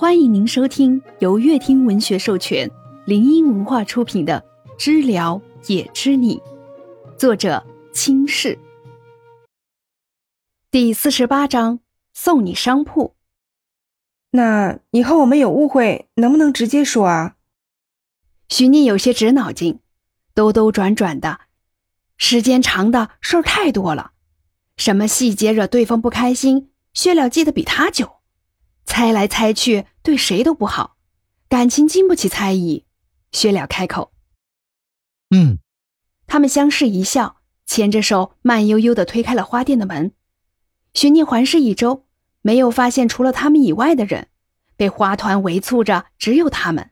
欢迎您收听由乐听文学授权、林音文化出品的《知了也知你》，作者清世。第四十八章：送你商铺。那以后我们有误会，能不能直接说啊？许念有些直脑筋，兜兜转转的，时间长的事儿太多了，什么细节惹对方不开心，薛了记得比他久。猜来猜去，对谁都不好，感情经不起猜疑。薛了开口：“嗯。”他们相视一笑，牵着手，慢悠悠的推开了花店的门。许聂环视一周，没有发现除了他们以外的人，被花团围簇着，只有他们。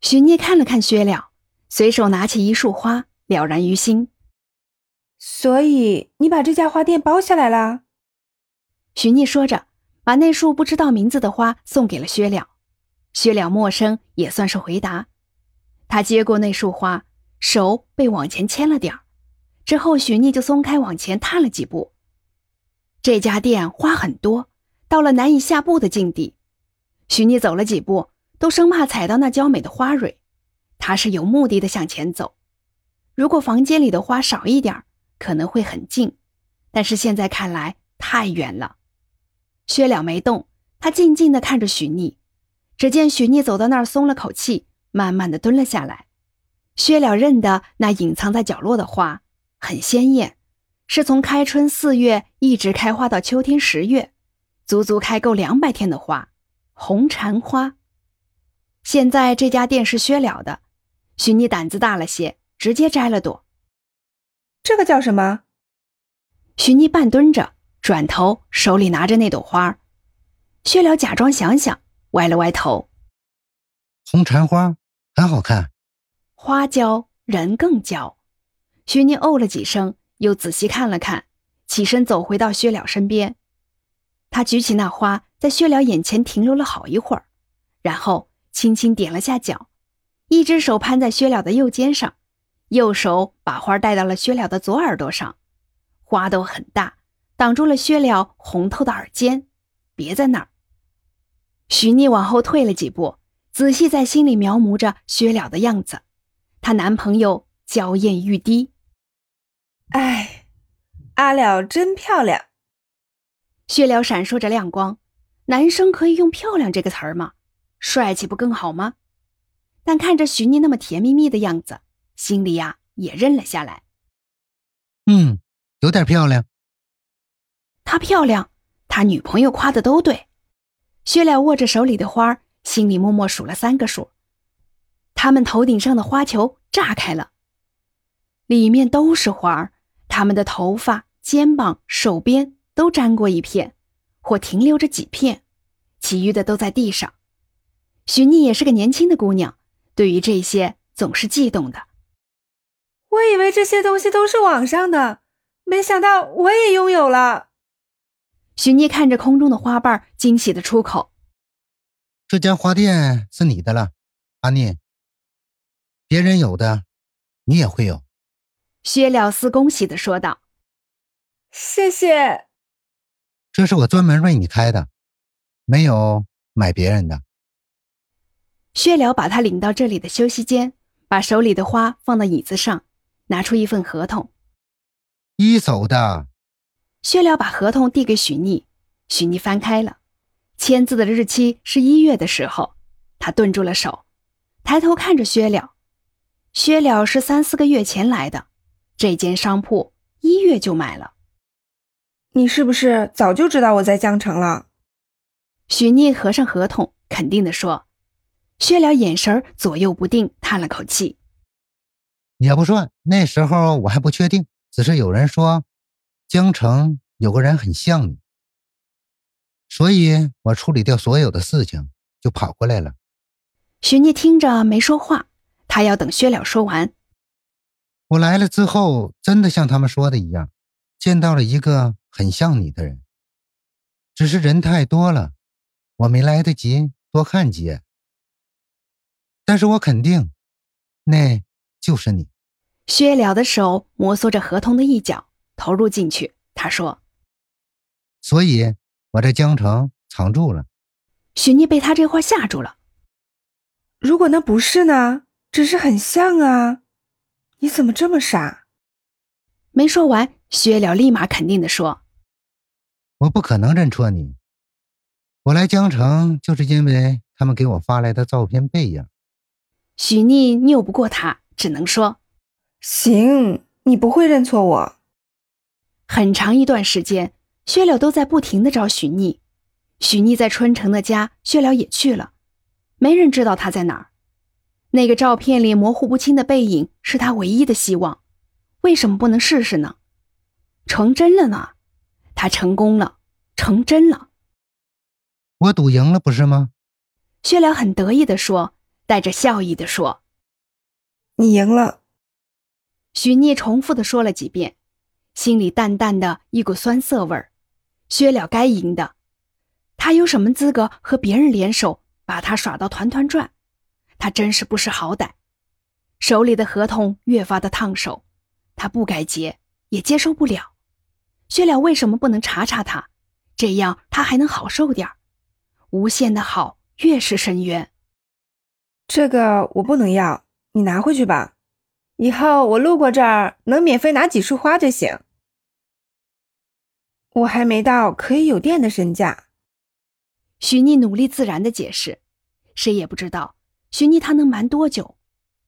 许聂看了看薛了，随手拿起一束花，了然于心。所以你把这家花店包下来了？许聂说着。把那束不知道名字的花送给了薛了，薛了陌生也算是回答。他接过那束花，手被往前牵了点儿，之后许逆就松开，往前踏了几步。这家店花很多，到了难以下步的境地。许逆走了几步，都生怕踩到那娇美的花蕊。他是有目的的向前走。如果房间里的花少一点可能会很近，但是现在看来太远了。薛了没动，他静静的看着许逆。只见许逆走到那儿，松了口气，慢慢的蹲了下来。薛了认得那隐藏在角落的花，很鲜艳，是从开春四月一直开花到秋天十月，足足开够两百天的花——红蝉花。现在这家店是薛了的，许逆胆子大了些，直接摘了朵。这个叫什么？许逆半蹲着。转头，手里拿着那朵花薛了假装想想，歪了歪头。红蝉花很好看，花娇人更娇。徐宁哦了几声，又仔细看了看，起身走回到薛了身边。他举起那花，在薛了眼前停留了好一会儿，然后轻轻点了下脚，一只手攀在薛了的右肩上，右手把花戴到了薛了的左耳朵上。花都很大。挡住了薛了红透的耳尖，别在那儿。许逆往后退了几步，仔细在心里描摹着薛了的样子。她男朋友娇艳欲滴。哎，阿了真漂亮。薛了闪烁着亮光。男生可以用“漂亮”这个词儿吗？帅气不更好吗？但看着徐逆那么甜蜜蜜的样子，心里呀也认了下来。嗯，有点漂亮。漂亮，他女朋友夸的都对。薛了握着手里的花，心里默默数了三个数。他们头顶上的花球炸开了，里面都是花儿。他们的头发、肩膀、手边都沾过一片，或停留着几片，其余的都在地上。许妮也是个年轻的姑娘，对于这些总是悸动的。我以为这些东西都是网上的，没想到我也拥有了。许聂看着空中的花瓣，惊喜的出口：“这家花店是你的了，阿念。别人有的，你也会有。”薛了思恭喜的说道：“谢谢。这是我专门为你开的，没有买别人的。”薛了把他领到这里的休息间，把手里的花放到椅子上，拿出一份合同：“一手的。”薛了把合同递给许逆，许逆翻开了，签字的日期是一月的时候，他顿住了手，抬头看着薛了。薛了是三四个月前来的，这间商铺一月就买了。你是不是早就知道我在江城了？许逆合上合同，肯定地说。薛了眼神左右不定，叹了口气。也不算，那时候我还不确定，只是有人说。江城有个人很像你，所以我处理掉所有的事情，就跑过来了。徐聂听着没说话，他要等薛了说完。我来了之后，真的像他们说的一样，见到了一个很像你的人，只是人太多了，我没来得及多看几眼。但是我肯定，那就是你。薛了的手摩挲着合同的一角。投入进去，他说：“所以我在江城藏住了。”许妮被他这话吓住了。如果那不是呢？只是很像啊！你怎么这么傻？没说完，薛了立马肯定的说：“我不可能认错你。我来江城就是因为他们给我发来的照片背影。”许逆拗不过他，只能说：“行，你不会认错我。”很长一段时间，薛了都在不停的找许逆。许逆在春城的家，薛了也去了，没人知道他在哪儿。那个照片里模糊不清的背影是他唯一的希望，为什么不能试试呢？成真了呢？他成功了，成真了。我赌赢了，不是吗？薛了很得意的说，带着笑意的说：“你赢了。”许逆重复的说了几遍，心里淡淡的一股酸涩味儿。薛了该赢的，他有什么资格和别人联手把他耍到团团转？他真是不识好歹，手里的合同越发的烫手，他不该结，也接受不了。薛了为什么不能查查他？这样他还能好受点无限的好，越是深渊。这个我不能要，你拿回去吧。以后我路过这儿，能免费拿几束花就行。我还没到可以有店的身价。许逆努力自然的解释，谁也不知道。许逆他能瞒多久？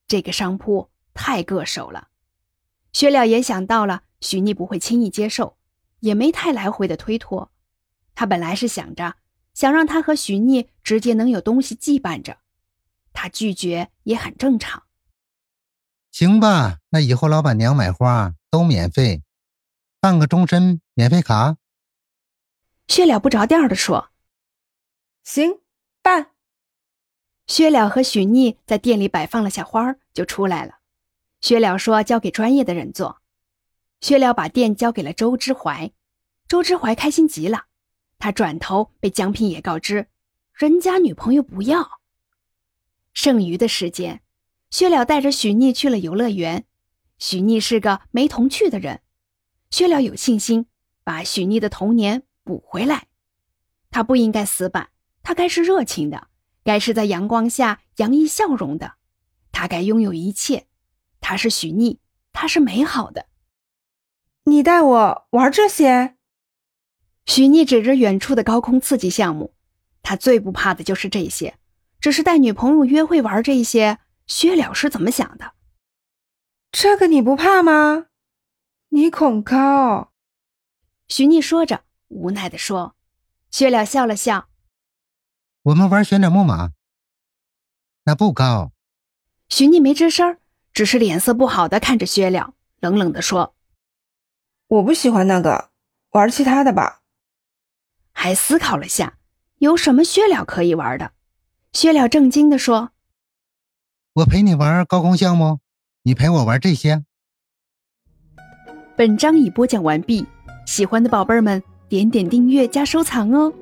这个商铺太硌手了。薛了也想到了许逆不会轻易接受，也没太来回的推脱。他本来是想着想让他和许逆直接能有东西羁绊着，他拒绝也很正常。行吧，那以后老板娘买花都免费，办个终身免费卡。薛了不着调的说：“行，办。”薛了和许逆在店里摆放了下花儿，就出来了。薛了说：“交给专业的人做。”薛了把店交给了周之怀，周之怀开心极了。他转头被江平野告知，人家女朋友不要。剩余的时间，薛了带着许逆去了游乐园。许逆是个没童趣的人，薛了有信心把许逆的童年补回来。他不应该死板，他该是热情的。该是在阳光下洋溢笑容的，他该拥有一切。他是许逆，他是美好的。你带我玩这些？许逆指着远处的高空刺激项目，他最不怕的就是这些。只是带女朋友约会玩这些，薛了是怎么想的？这个你不怕吗？你恐高。许逆说着，无奈的说。薛了笑了笑。我们玩旋转木马，那不高。许逆没吱声，只是脸色不好的看着薛了，冷冷的说：“我不喜欢那个，玩其他的吧。”还思考了下，有什么薛了可以玩的？薛了正经的说：“我陪你玩高空项目，你陪我玩这些。”本章已播讲完毕，喜欢的宝贝们点点订阅加收藏哦。